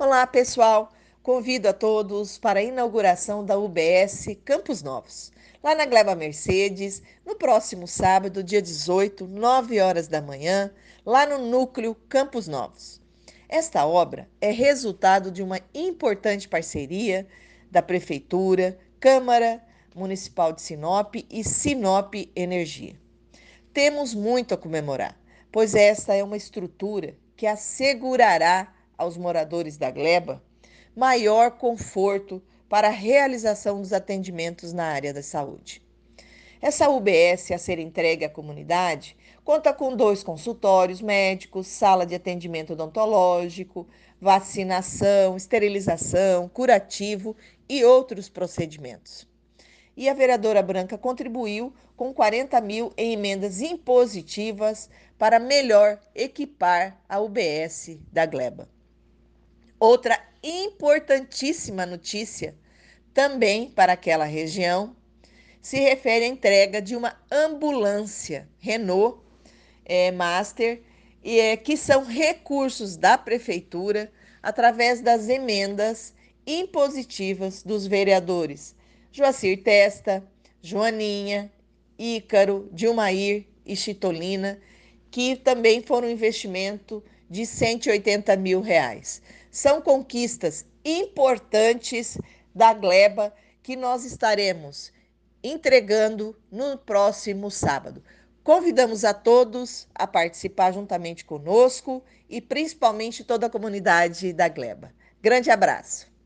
Olá, pessoal! Convido a todos para a inauguração da UBS Campos Novos, lá na Gleba Mercedes, no próximo sábado, dia 18, 9 horas da manhã, lá no núcleo Campos Novos. Esta obra é resultado de uma importante parceria da Prefeitura, Câmara Municipal de Sinop e Sinop Energia. Temos muito a comemorar, pois esta é uma estrutura que assegurará aos moradores da Gleba maior conforto para a realização dos atendimentos na área da saúde. Essa UBS a ser entregue à comunidade conta com dois consultórios médicos, sala de atendimento odontológico, vacinação, esterilização, curativo e outros procedimentos. E a vereadora Branca contribuiu com 40 mil em emendas impositivas para melhor equipar a UBS da Gleba. Outra importantíssima notícia, também para aquela região, se refere à entrega de uma ambulância Renault é, Master, e, é, que são recursos da Prefeitura através das emendas impositivas dos vereadores Joacir Testa, Joaninha, Ícaro, Dilmair e Chitolina, que também foram investimento de 180 mil reais. São conquistas importantes da Gleba que nós estaremos entregando no próximo sábado. Convidamos a todos a participar juntamente conosco e principalmente toda a comunidade da Gleba. Grande abraço!